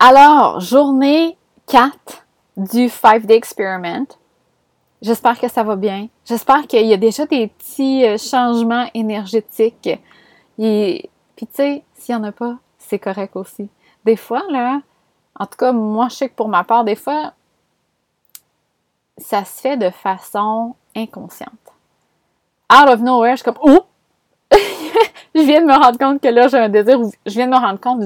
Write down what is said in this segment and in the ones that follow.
Alors, journée 4 du 5-day experiment. J'espère que ça va bien. J'espère qu'il y a déjà des petits euh, changements énergétiques. Et, puis tu sais, s'il n'y en a pas, c'est correct aussi. Des fois, là, en tout cas, moi, je sais que pour ma part, des fois, ça se fait de façon inconsciente. Out of nowhere, je suis comme, oh! Je viens de me rendre compte que là, j'ai un désir, ou je viens de me rendre compte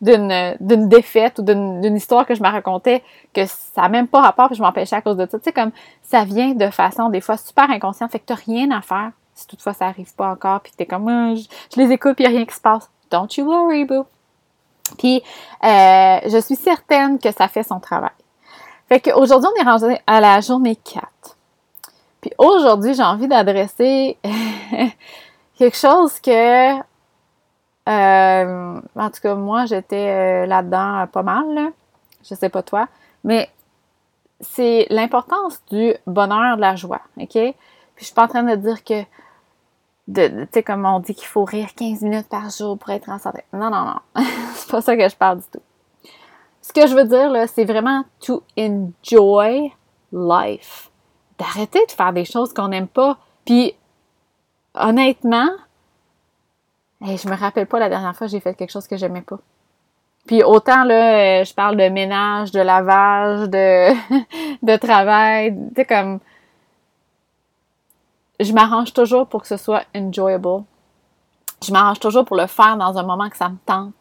d'une défaite ou d'une histoire que je me racontais, que ça n'a même pas rapport, puis je m'empêchais à cause de ça. Tu sais, comme ça vient de façon, des fois, super inconsciente, fait que tu rien à faire si toutefois ça n'arrive pas encore, puis tu es comme, ah, je, les écoute, puis il n'y a rien qui se passe. Don't you worry, boo. Puis, euh, je suis certaine que ça fait son travail. Fait qu'aujourd'hui, on est rendu à la journée 4. Puis aujourd'hui, j'ai envie d'adresser quelque chose que, euh, en tout cas, moi, j'étais euh, là-dedans pas mal, là. je sais pas toi, mais c'est l'importance du bonheur, de la joie, OK? Puis je suis pas en train de dire que, tu sais, comme on dit qu'il faut rire 15 minutes par jour pour être en santé. Non, non, non. c'est pas ça que je parle du tout. Ce que je veux dire, là, c'est vraiment to enjoy life. D'arrêter de faire des choses qu'on n'aime pas. Puis, honnêtement, je je me rappelle pas la dernière fois que j'ai fait quelque chose que j'aimais pas. Puis autant là, euh, je parle de ménage, de lavage, de, travail, tu comme je m'arrange toujours pour que ce soit enjoyable. Je m'arrange toujours pour le faire dans un moment que ça me tente.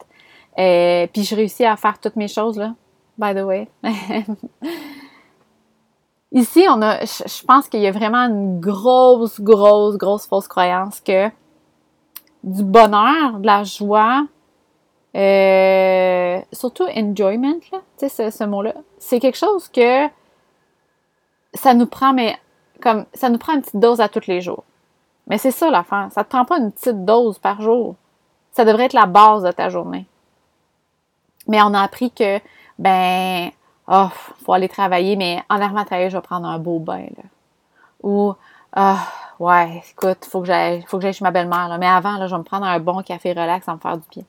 Euh, puis je réussis à faire toutes mes choses là, by the way. Ici, on a, je pense qu'il y a vraiment une grosse, grosse, grosse fausse croyance que du bonheur, de la joie, euh, surtout enjoyment, là, tu sais, ce, mot-là, c'est quelque chose que ça nous prend, mais comme ça nous prend une petite dose à tous les jours. Mais c'est ça l'affaire. Ça te prend pas une petite dose par jour. Ça devrait être la base de ta journée. Mais on a appris que, ben, oh, faut aller travailler, mais en arrivant je vais prendre un beau bain. Ou, ah, ouais, écoute, faut que j'aille, faut que j'aille chez ma belle-mère. Mais avant, là, je vais me prendre un bon café relax, ça me faire du bien.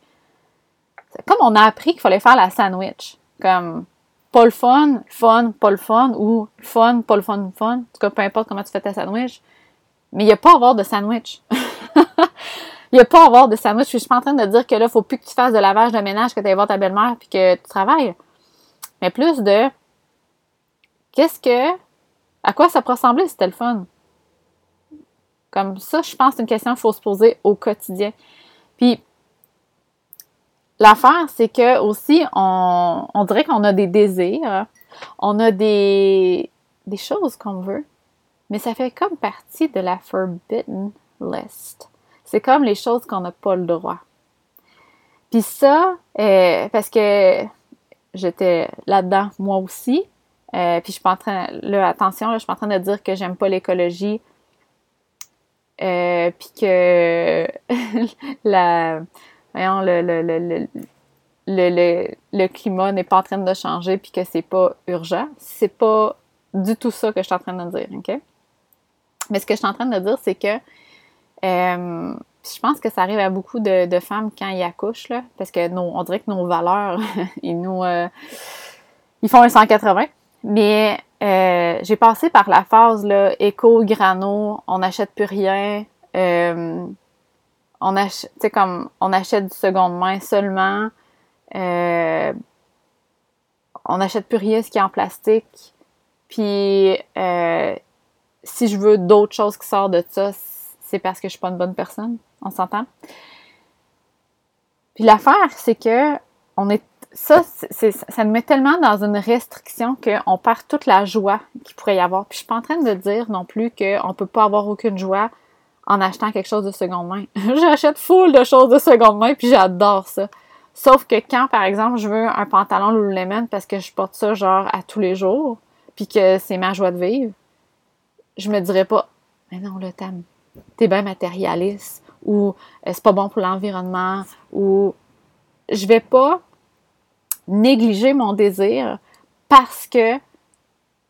comme on a appris qu'il fallait faire la sandwich. Comme, pas le fun, fun, pas le fun, ou fun, pas le fun, fun. En tout cas, peu importe comment tu fais ta sandwich. Mais il n'y a pas à avoir de sandwich. Il n'y a pas à avoir de sandwich. Je suis pas en train de dire que là, faut plus que tu fasses de lavage de ménage, que tu ailles voir ta belle-mère puis que tu travailles mais plus de qu'est-ce que, à quoi ça peut ressembler le fun? Comme ça, je pense que c'est une question qu'il faut se poser au quotidien. Puis, l'affaire, c'est que aussi, on, dirait qu'on a des désirs, on a des, des choses qu'on veut, mais ça fait comme partie de la forbidden list. C'est comme les choses qu'on n'a pas le droit. Puis ça, euh, parce que j'étais là-dedans moi aussi. Euh, puis je suis pas en train, là, attention, là, je suis pas en train de dire que j'aime pas l'écologie. Euh, puis que la, voyons, le, le, le, le, le climat n'est pas en train de changer puis que c'est pas urgent. C'est pas du tout ça que je suis en train de dire, OK? Mais ce que je suis en train de dire, c'est que euh, je pense que ça arrive à beaucoup de, femmes quand ils accouchent, là, parce que nos, on dirait que nos valeurs, ils nous euh, ils font un 180. Mais euh, j'ai passé par la phase là, éco, grano, on n'achète plus rien. Euh, on achète, comme on achète du seconde main seulement. on n'achète plus rien ce qui est en plastique. Puis si je veux d'autres choses qui sortent de ça, c'est parce que je suis pas une bonne personne. On s'entend? Puis l'affaire, c'est que on est ça, ça nous met tellement dans une restriction qu'on perd toute la joie qu'il pourrait y avoir. Puis je suis pas en train de dire non plus qu'on ne peut pas avoir aucune joie en achetant quelque chose de seconde main. J'achète full de choses de seconde main, puis j'adore ça. Sauf que quand, par exemple, je veux un pantalon Lululemon parce que je porte ça genre à tous les jours, puis que c'est ma joie de vivre, je me dirais pas, mais non, le thème, t'es bien matérialiste ou euh, c'est pas bon pour l'environnement ou je vais pas négliger mon désir parce que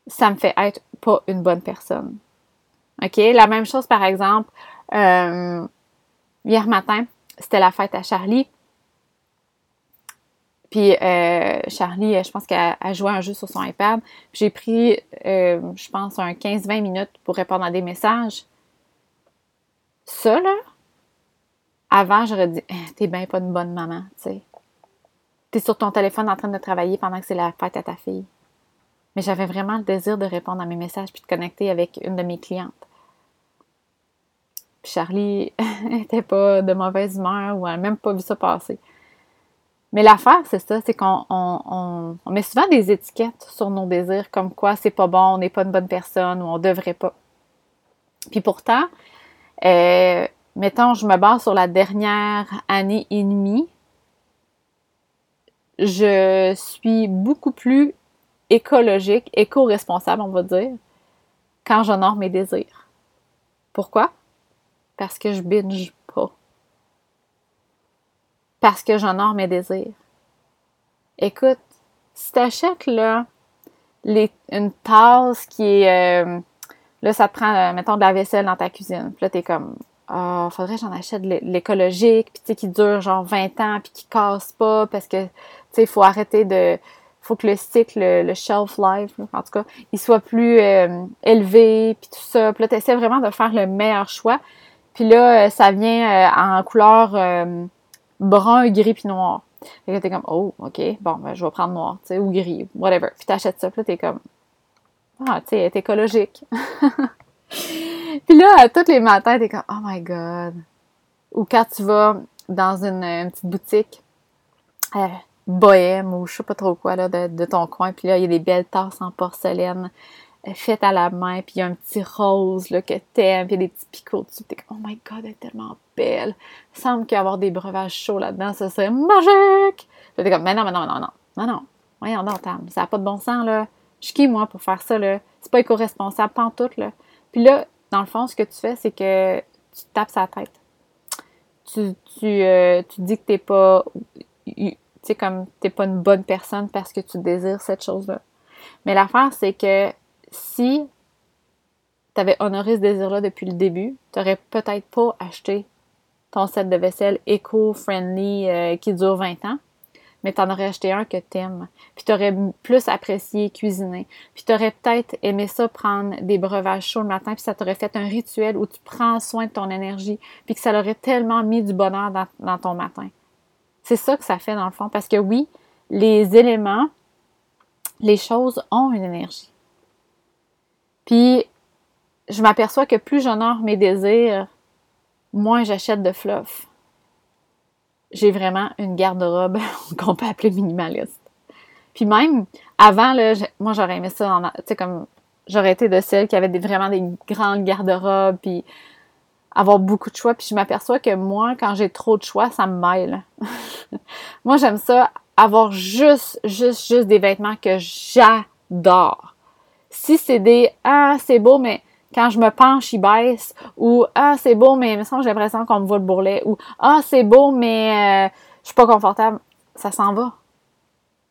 ça me fait être pas une bonne personne. OK? La même chose, par exemple, euh, hier matin, c'était la fête à Charlie. Puis euh, Charlie, je pense qu'elle joué un jeu sur son iPad. J'ai pris, je pense, un 15-20 minutes pour répondre à des messages. Ça, là, avant, j'aurais dit eh, T'es bien pas une bonne maman, tu sais. T'es sur ton téléphone en train de travailler pendant que c'est la fête à ta fille. Mais j'avais vraiment le désir de répondre à mes messages puis de connecter avec une de mes clientes. Puis Charlie n'était pas de mauvaise humeur ou elle n'a même pas vu ça passer. Mais l'affaire, c'est ça, c'est qu'on on, met souvent des étiquettes sur nos désirs, comme quoi c'est pas bon, on n'est pas une bonne personne ou on devrait pas. Puis pourtant, euh, mettons, je me base sur la dernière année et demie, je suis beaucoup plus écologique, éco-responsable, on va dire, quand j'honore mes désirs. Pourquoi? Parce que je binge pas. Parce que j'honore mes désirs. Écoute, si t'achètes là une tasse qui est euh, là ça te prend euh, mettons de la vaisselle dans ta cuisine, puis là t'es comme ah, faudrait que j'en achète l'écologique, puis tu sais qui dure genre 20 ans puis qui casse pas parce que tu sais il faut arrêter de faut que le cycle, le shelf life, en tout cas, il soit plus euh, élevé, puis tout ça. Puis là, tu essaies vraiment de faire le meilleur choix. Puis là, euh, ça vient euh, en couleur brun, gris puis noir. Fait que t'es comme, oh, OK, bon, ben, je vais prendre noir, tu sais, ou gris, whatever. Puis t'achètes ça, puis là, t'es comme, ah, tu sais, écologique. puis là, tous les matins, t'es comme, oh my God. Ou quand tu vas dans une, petite boutique, bohème ou je sais pas trop quoi là, de, ton coin. Puis là, il y a des belles tasses en porcelaine euh, faites à la main, puis il y a un petit rose là, que t'aimes, puis il y a des petits picots dessus. T'es comme, oh my god, elle est tellement belle. Il semble qu'avoir des breuvages chauds là-dedans, ça serait magique. T'es comme, mais non, mais non, non, non, non, non. Voyons donc, ça n'a pas de bon sens, là. Je suis qui, moi, pour faire ça, là? C'est pas éco-responsable, tout, là. Puis là, dans le fond, ce que tu fais, c'est que tu tapes sa tête. Tu, euh, dis que t'es pas tu sais, comme t'es pas une bonne personne parce que tu désires cette chose-là. Mais l'affaire, c'est que si tu avais honoré ce désir-là depuis le début, tu n'aurais peut-être pas acheté ton set de vaisselle éco-friendly euh, qui dure 20 ans, mais tu en aurais acheté un que tu aimes. Puis tu aurais plus apprécié cuisiner. Puis tu aurais peut-être aimé ça prendre des breuvages chauds le matin, puis ça t'aurait fait un rituel où tu prends soin de ton énergie, puis que ça l'aurait tellement mis du bonheur dans ton matin. C'est ça que ça fait dans le fond. Parce que oui, les éléments, les choses ont une énergie. Puis, je m'aperçois que plus j'honore mes désirs, moins j'achète de fluff. J'ai vraiment une garde-robe qu'on peut appeler minimaliste. Puis même, avant, là, moi, j'aurais aimé ça, tu sais, comme, j'aurais été de celles qui avaient vraiment des grandes garde-robes, puis avoir beaucoup de choix. Puis je m'aperçois que moi, quand j'ai trop de choix, ça me mêle. moi, j'aime ça avoir juste, juste, juste des vêtements que j'adore. Si c'est des Ah, c'est beau, mais quand je me penche, il baisse. Ou Ah, c'est beau, mais j'ai l'impression qu'on me voit le bourrelet. Ou Ah, c'est beau, mais euh, je suis pas confortable. Ça s'en va.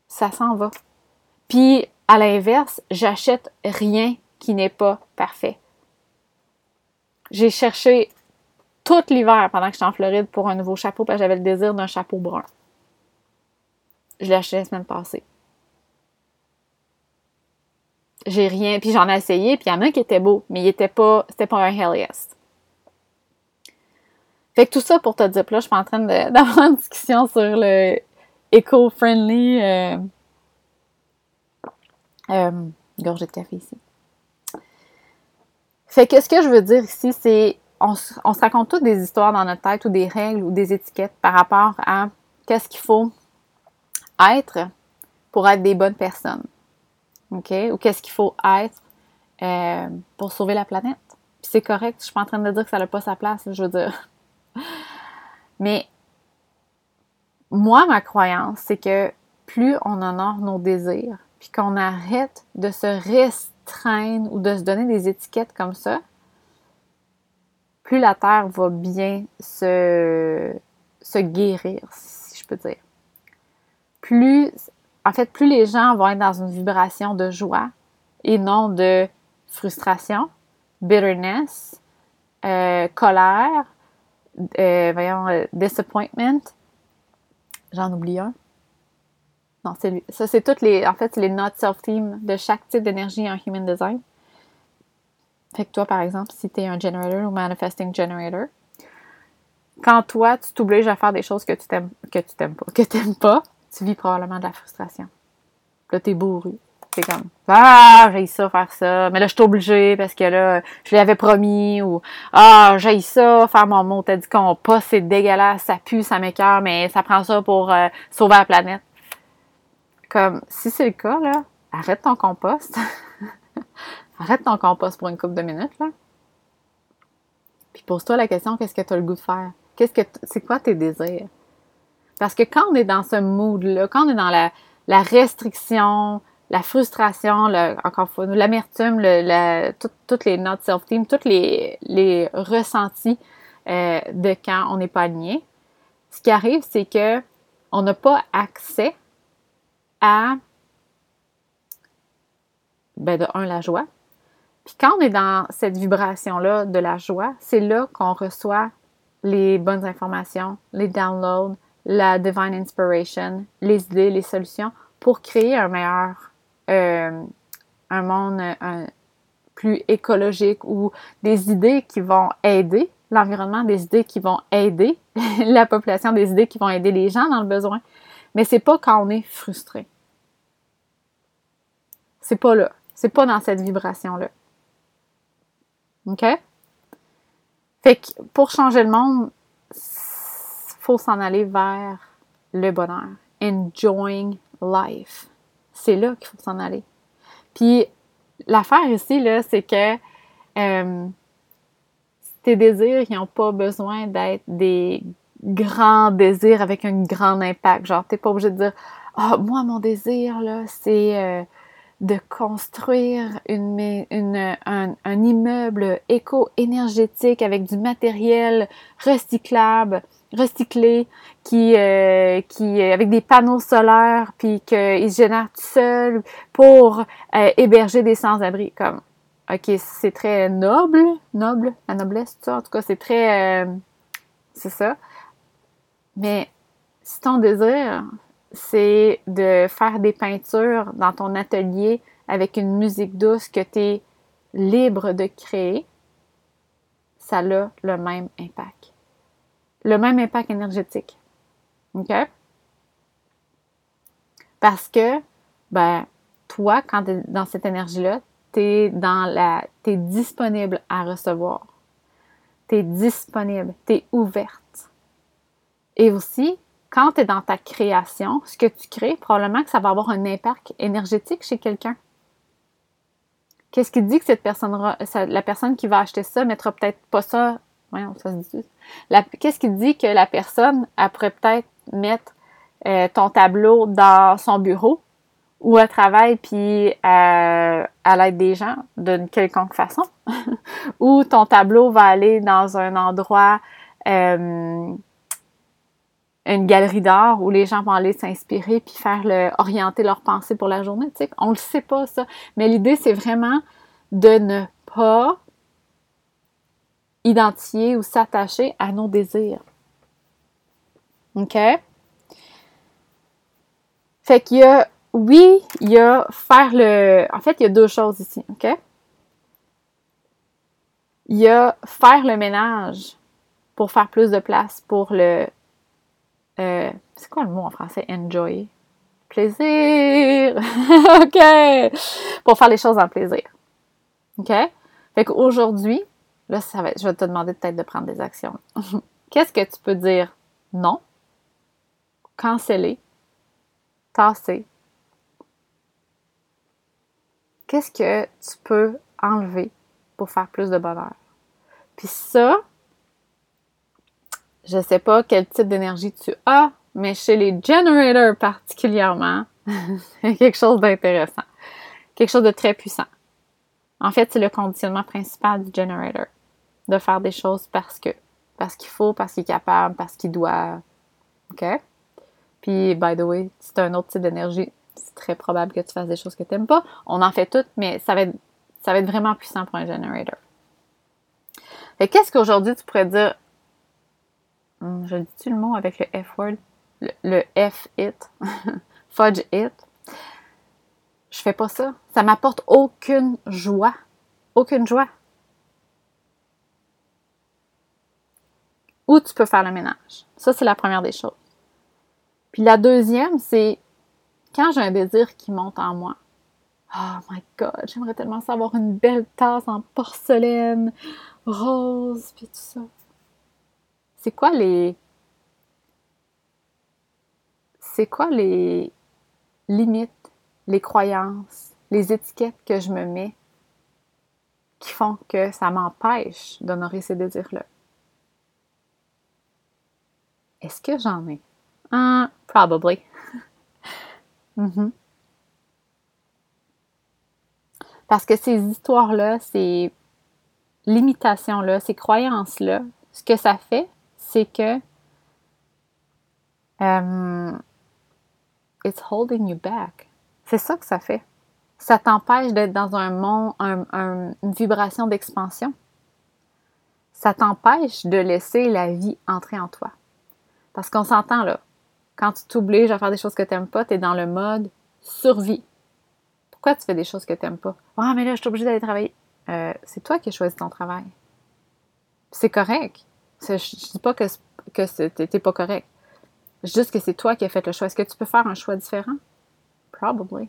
Ça s'en va. Puis, à l'inverse, j'achète rien qui n'est pas parfait. J'ai cherché tout l'hiver pendant que j'étais en Floride pour un nouveau chapeau parce que j'avais le désir d'un chapeau brun. Je l'ai acheté la semaine passée. J'ai rien, puis j'en ai essayé, puis il y en a un qui était beau, mais il était pas, c'était pas un hell yes. Fait que tout ça pour te dire, là, je suis en train d'avoir une discussion sur le éco-friendly euh, euh, gorgée de café ici. Fait que ce que je veux dire ici, c'est on, se raconte toutes des histoires dans notre tête ou des règles ou des étiquettes par rapport à qu'est-ce qu'il faut être pour être des bonnes personnes. OK? Ou qu'est-ce qu'il faut être euh, pour sauver la planète? Puis c'est correct, je suis pas en train de dire que ça n'a pas sa place, je veux dire. Mais moi, ma croyance, c'est que plus on honore nos désirs, puis qu'on arrête de se rester ou de se donner des étiquettes comme ça, plus la Terre va bien se, se guérir, si je peux dire. Plus, en fait, plus les gens vont être dans une vibration de joie et non de frustration, bitterness, euh, colère, euh, voyons, euh, disappointment. J'en oublie un. Non, c'est lui. Ça, c'est toutes les. En fait, les not self-team de chaque type d'énergie en human design. Fait que toi, par exemple, si tu es un generator ou manifesting generator, quand toi, tu t'obliges à faire des choses que tu t'aimes que tu t'aimes pas, que t'aimes pas, tu vis probablement de la frustration. Là, t'es bourru. C'est comme Ah, j'ai ça faire ça, mais là, je suis obligée parce que là, je l'avais promis ou Ah, j'ai ça, faire mon mot, t'as dit pas, c'est dégueulasse, ça pue, ça m'écœure, mais ça prend ça pour euh, sauver la planète. Comme si c'est le cas, là, arrête ton compost. arrête ton compost pour une couple de minutes, là. Puis pose-toi la question, qu'est-ce que tu as le goût de faire? Qu'est-ce que c'est quoi tes désirs? Parce que quand on est dans ce mood-là, quand on est dans la, la restriction, la frustration, encore une fois, l'amertume, le, toutes les notes self-team, tous les, les ressentis euh, de quand on n'est pas aligné, ce qui arrive, c'est que on n'a pas accès à, ben de un, la joie. Puis quand on est dans cette vibration-là de la joie, c'est là qu'on reçoit les bonnes informations, les downloads, la divine inspiration, les idées, les solutions pour créer un meilleur euh, un monde plus écologique ou des idées qui vont aider l'environnement, des idées qui vont aider la population, des idées qui vont aider les gens dans le besoin. Mais c'est pas quand on est frustré. C'est pas là. C'est pas dans cette vibration-là. OK? Fait que pour changer le monde, faut s'en aller vers le bonheur. Enjoying life c'est là qu'il faut s'en aller. Puis l'affaire ici, là, c'est que euh, tes désirs, ils n'ont pas besoin d'être des grands désirs avec un grand impact. Genre, t'es pas obligé de dire Ah, moi, mon désir, là, c'est euh, de construire une, une, un, un immeuble éco-énergétique avec du matériel recyclable recyclé, qui, euh, qui avec des panneaux solaires, puis qu'ils génèrent tout seuls pour euh, héberger des sans-abri. Comme, ok, c'est très noble, noble, la noblesse, tout ça. En tout cas, c'est très, euh, c'est ça. Mais si ton désir, c'est de faire des peintures dans ton atelier avec une musique douce que tu es libre de créer, ça a le même impact le même impact énergétique. OK? Parce que, ben, toi, quand tu es dans cette énergie-là, tu es disponible à recevoir. Tu es disponible, tu es ouverte. Et aussi, quand tu es dans ta création, ce que tu crées, probablement que ça va avoir un impact énergétique chez quelqu'un. Qu'est-ce qui dit que cette personne, la personne qui va acheter ça mettra peut-être pas ça ça se dit. Qu'est-ce qui dit que la personne, pourrait peut-être mettre euh, ton tableau dans son bureau ou à travail puis euh, à l'aide des gens d'une quelconque façon? ou ton tableau va aller dans un endroit, euh, une galerie d'art où les gens vont aller s'inspirer puis faire le, orienter leur pensée pour la journée. Tu sais, on le sait pas ça. Mais l'idée, c'est vraiment de ne pas identifier ou s'attacher à nos désirs. OK? Fait qu'il y a, oui, il y a faire le. En fait, il y a deux choses ici, OK? Il y a faire le ménage pour faire plus de place pour le. Euh, c'est quoi le mot en français? Enjoy. Plaisir! OK! Pour faire les choses en plaisir. OK? Fait qu'aujourd'hui, Là, je vais te demander peut-être de prendre des actions. Qu'est-ce que tu peux dire non, canceller, tasser? Qu'est-ce que tu peux enlever pour faire plus de bonheur? Puis ça, je ne sais pas quel type d'énergie tu as, mais chez les generators particulièrement, c'est quelque chose d'intéressant, quelque chose de très puissant. En fait, c'est le conditionnement principal du generator de faire des choses parce que. Parce qu'il faut, parce qu'il est capable, parce qu'il doit. OK? Puis, by the way, si tu un autre type d'énergie, c'est très probable que tu fasses des choses que tu n'aimes pas. On en fait toutes, mais ça va être, ça va être vraiment puissant pour un generator. Fait qu'est-ce qu'aujourd'hui tu pourrais dire? Hmm, je dis-tu le mot avec le F-word? Le, F-it? fudge it? Je fais pas ça. Ça m'apporte aucune joie. Aucune joie. Où tu peux faire le ménage. Ça, c'est la première des choses. Puis la deuxième, c'est quand j'ai un désir qui monte en moi. Oh my god, j'aimerais tellement savoir une belle tasse en porcelaine, rose, puis tout ça. C'est quoi les. C'est quoi les limites, les croyances, les étiquettes que je me mets qui font que ça m'empêche d'honorer ces désirs-là? Est-ce que j'en ai? Uh, probably. Mm-hmm. Parce que ces histoires-là, ces limitations-là, ces croyances-là, ce que ça fait, c'est que um, it's holding you back. C'est ça que ça fait. Ça t'empêche d'être dans un monde, une vibration d'expansion. Ça t'empêche de laisser la vie entrer en toi. Parce qu'on s'entend là, quand tu t'obliges à faire des choses que tu n'aimes pas, tu es dans le mode survie. Pourquoi tu fais des choses que tu n'aimes pas? Ah, mais là, je suis obligée d'aller travailler. Euh, c'est toi qui as choisi ton travail. C'est correct. Je ne dis pas que, que t'es pas correct. Juste que c'est toi qui as fait le choix. Est-ce que tu peux faire un choix différent? Probably.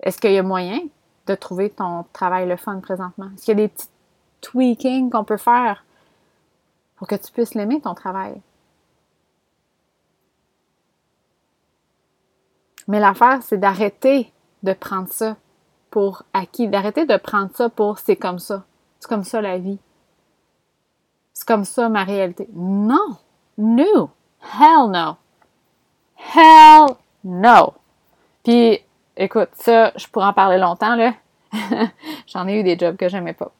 Est-ce qu'il y a moyen de trouver ton travail le fun présentement? Est-ce qu'il y a des petits tweakings qu'on peut faire pour que tu puisses l'aimer, ton travail? Mais l'affaire, c'est d'arrêter de prendre ça pour acquis, d'arrêter de prendre ça pour c'est comme ça. C'est comme ça la vie. C'est comme ça ma réalité. Non! No! Hell no! Hell no! Puis, écoute, ça, je pourrais en parler longtemps, là. J'en ai eu des jobs que j'aimais pas.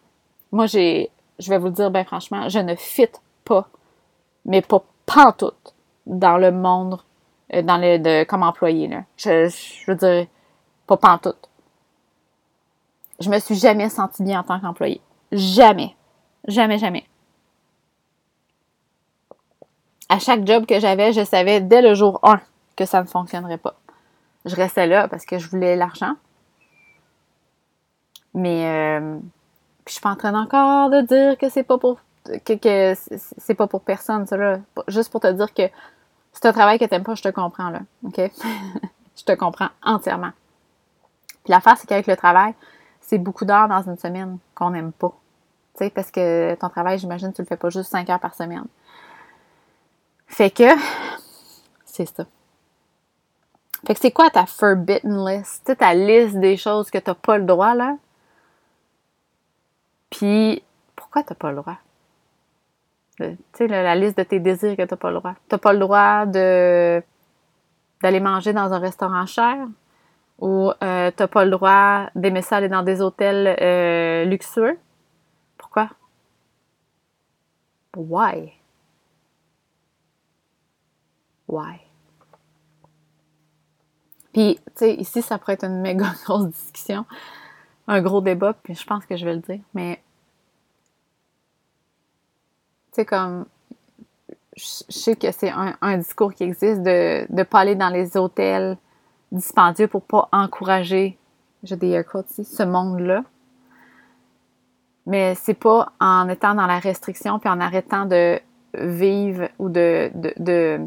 Moi, j'ai, je vais vous le dire bien franchement, je ne fit pas, mais pas pantoute, dans le monde dans le, de, comme employé. Là. Je, je veux dire, pas pantoute. Je me suis jamais sentie bien en tant qu'employé. Jamais. Jamais, jamais. À chaque job que j'avais, je savais dès le jour 1 que ça ne fonctionnerait pas. Je restais là parce que je voulais l'argent. Mais euh, je suis pas en train encore de dire que c'est pas pour que, que c'est pas pour personne, ça là. Juste pour te dire que c'est un travail que t'aimes pas, je te comprends, là. OK? je te comprends entièrement. Puis l'affaire, c'est qu'avec le travail, c'est beaucoup d'heures dans une semaine qu'on n'aime pas. Tu sais, parce que ton travail, j'imagine, tu le fais pas juste 5 heures par semaine. Fait que, c'est ça. Fait que c'est quoi ta forbidden list? Tu sais, ta liste des choses que t'as pas le droit, là? Puis, pourquoi t'as pas le droit? Tu sais, la, liste de tes désirs que tu n'as pas le droit. Tu n'as pas le droit d'aller manger dans un restaurant cher ou euh, tu n'as pas le droit d'aimer ça aller dans des hôtels euh, luxueux. Pourquoi? Why? Why? Puis, tu sais, ici, ça pourrait être une méga grosse discussion, un gros débat, puis je pense que je vais le dire, mais sais, comme, je sais que c'est un, discours qui existe de ne pas aller dans les hôtels dispendieux pour pas encourager, j'ai des ici, ce monde-là. Mais c'est pas en étant dans la restriction puis en arrêtant de vivre ou de, de,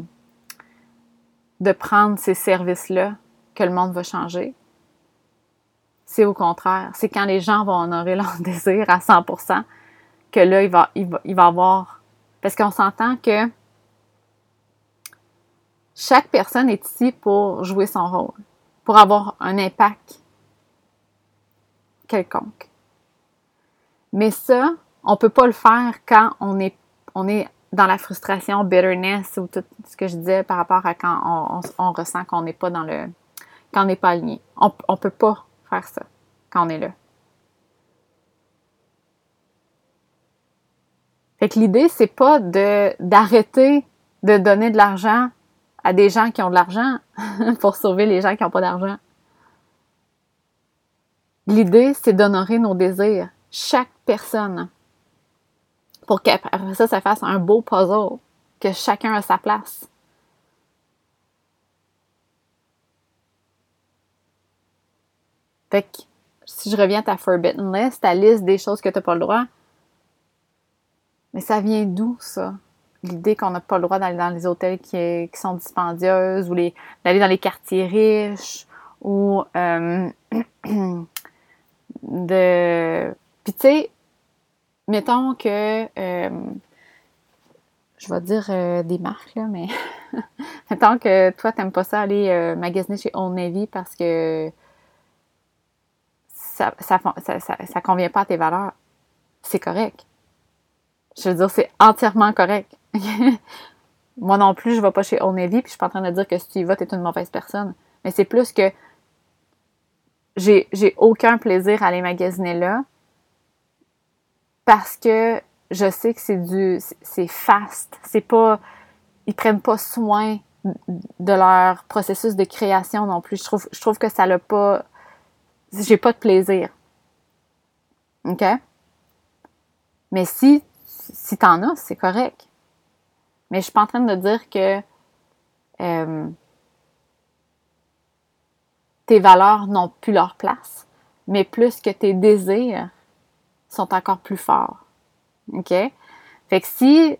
de, prendre ces services-là que le monde va changer. C'est au contraire. C'est quand les gens vont honorer leur désir à 100% que là, il va, il va, il va avoir parce qu'on s'entend que chaque personne est ici pour jouer son rôle, pour avoir un impact quelconque. Mais ça, on ne peut pas le faire quand on est, on est dans la frustration, bitterness ou tout ce que je disais par rapport à quand on, ressent qu'on n'est pas dans le. quand on n'est pas aligné. On ne peut pas faire ça quand on est là. Fait que l'idée, c'est pas de, d'arrêter de donner de l'argent à des gens qui ont de l'argent pour sauver les gens qui n'ont pas d'argent. L'idée, c'est d'honorer nos désirs, chaque personne, pour qu'après ça, ça fasse un beau puzzle, que chacun a sa place. Fait que, si je reviens à ta forbidden list, ta liste des choses que tu n'as pas le droit, mais ça vient d'où, ça? L'idée qu'on n'a pas le droit d'aller dans les hôtels qui, sont dispendieuses ou d'aller dans les quartiers riches ou euh, de... Puis tu sais, mettons que... Euh, je vais dire euh, des marques, là, mais mettons que toi, t'aimes pas ça aller magasiner chez Old Navy parce que ça ça, ça, ça, convient pas à tes valeurs. C'est correct. Je veux dire, c'est entièrement correct. Moi non plus, je vais pas chez Old Navy, puis je suis pas en train de dire que si tu y vas, t'es une mauvaise personne. Mais c'est plus que j'ai, j'ai aucun plaisir à aller magasiner là parce que je sais que c'est du c'est fast, c'est pas ils prennent pas soin de leur processus de création non plus. Je trouve je trouve que ça l'a pas j'ai pas de plaisir. OK? Mais si si t'en as, c'est correct. Mais je suis pas en train de dire que euh, tes valeurs n'ont plus leur place, mais plus que tes désirs sont encore plus forts. OK? Fait que si.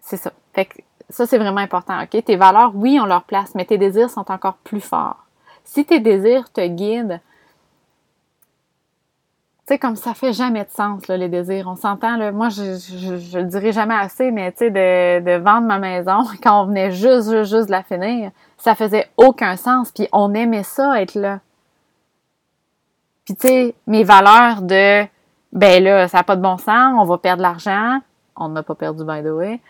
C'est ça. Fait que ça, c'est vraiment important. OK? Tes valeurs, oui, ont leur place, mais tes désirs sont encore plus forts. Si tes désirs te guident tu sais, comme ça fait jamais de sens, les désirs. On s'entend, là. Moi, je, je, le dirai jamais assez, mais tu sais, de, vendre ma maison quand on venait juste, juste, juste de la finir, ça faisait aucun sens. Puis on aimait ça, être là. Puis tu sais, mes valeurs de, ben là, ça n'a pas de bon sens, on va perdre l'argent. On n'a pas perdu, by the way.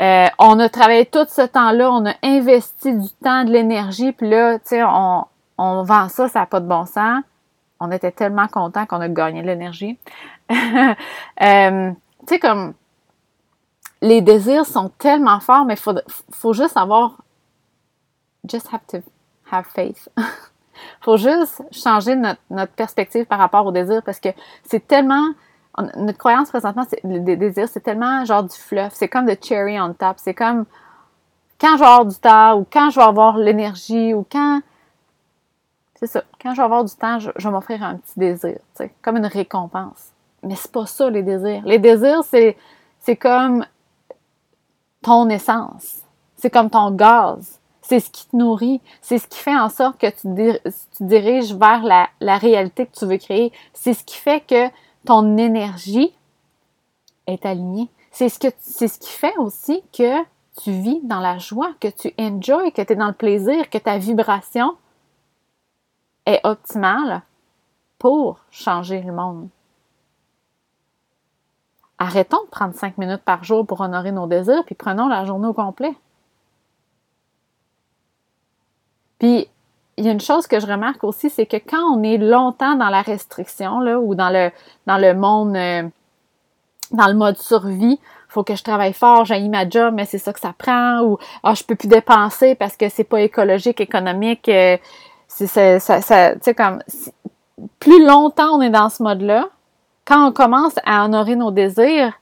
Euh, on a travaillé tout ce temps-là, on a investi du temps, de l'énergie, puis là, tu sais, on, on vend ça, ça n'a pas de bon sens on était tellement contents qu'on a gagné l'énergie. Euh, tu sais, comme les désirs sont tellement forts, mais il faut, juste avoir just have to have faith. faut juste changer notre, perspective par rapport aux désirs parce que c'est tellement notre croyance présentement, c'est les désirs, c'est tellement genre du fluff, c'est comme de cherry on top, c'est comme quand je vais avoir du temps ou quand je vais avoir l'énergie ou quand c'est ça. Quand je vais avoir du temps, je, vais m'offrir un petit désir, comme une récompense. Mais c'est pas ça, les désirs. Les désirs, c'est, c'est comme ton essence. C'est comme ton gaz. C'est ce qui te nourrit. C'est ce qui fait en sorte que tu, diriges vers la, la réalité que tu veux créer. C'est ce qui fait que ton énergie est alignée. C'est ce, que, c'est ce qui fait aussi que tu vis dans la joie, que tu enjoy, que tu es dans le plaisir, que ta vibration est optimale pour changer le monde. Arrêtons de prendre cinq minutes par jour pour honorer nos désirs, puis prenons la journée au complet. Puis, il y a une chose que je remarque aussi, c'est que quand on est longtemps dans la restriction, là, ou dans le, dans le monde, euh, dans le mode survie, faut que je travaille fort, j'ai ma job, mais c'est ça que ça prend, ou ah, je peux plus dépenser parce que c'est pas écologique, économique, euh, c'est ça, plus longtemps on est dans ce mode-là, quand on commence à honorer nos désirs,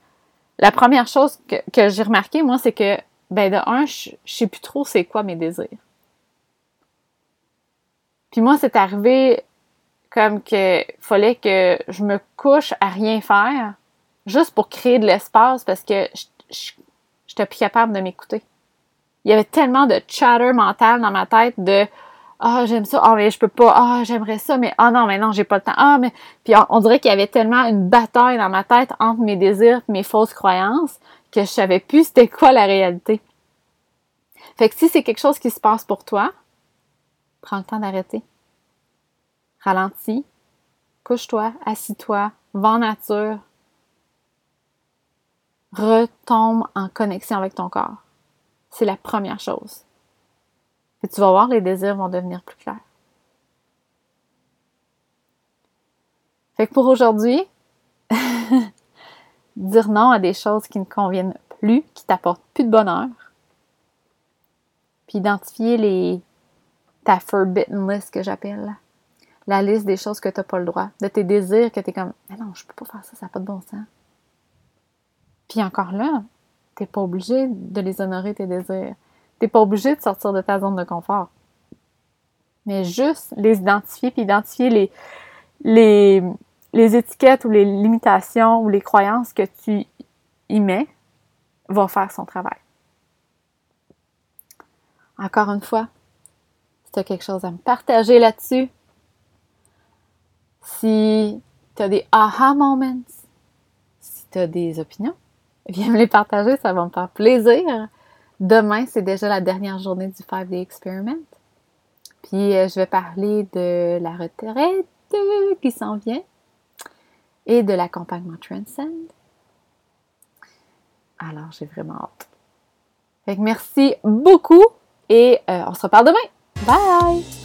la première chose que, que j'ai remarqué moi, c'est que ben de un, je, je sais plus trop c'est quoi mes désirs. Puis moi, c'est arrivé comme que fallait que je me couche à rien faire juste pour créer de l'espace parce que je j'étais plus capable de m'écouter. Il y avait tellement de chatter mental dans ma tête de ah j'aime ça. Ah mais je peux pas. Ah j'aimerais ça mais ah non mais non j'ai pas le temps. Ah mais puis on, dirait qu'il y avait tellement une bataille dans ma tête entre mes désirs et mes fausses croyances que je savais plus c'était quoi la réalité. Fait que si c'est quelque chose qui se passe pour toi prends le temps d'arrêter. Ralentis. Couche-toi assis-toi. Va en nature. Retombe en connexion avec ton corps. C'est la première chose et tu vas voir, les désirs vont devenir plus clairs. Fait que pour aujourd'hui, dire non à des choses qui ne conviennent plus, qui t'apportent plus de bonheur, puis identifier les ta forbidden list que j'appelle, la liste des choses que tu n'as pas le droit, de tes désirs que tu es comme mais non, je peux pas faire ça, ça n'a pas de bon sens. Puis encore là, tu n'es pas obligé de les honorer tes désirs. T'es pas obligé de sortir de ta zone de confort. Mais juste les identifier, puis identifier les, les, les étiquettes ou les limitations ou les croyances que tu y mets va faire son travail. Encore une fois, si tu as quelque chose à me partager là-dessus, si tu as des aha moments, si tu as des opinions, viens me les partager, ça va me faire plaisir. Demain, c'est déjà la dernière journée du 5-Day Experiment. Puis, euh, je vais parler de la retraite qui s'en vient et de l'accompagnement Transcend. Alors, j'ai vraiment hâte. Fait que merci beaucoup et euh, on se reparle demain. Bye!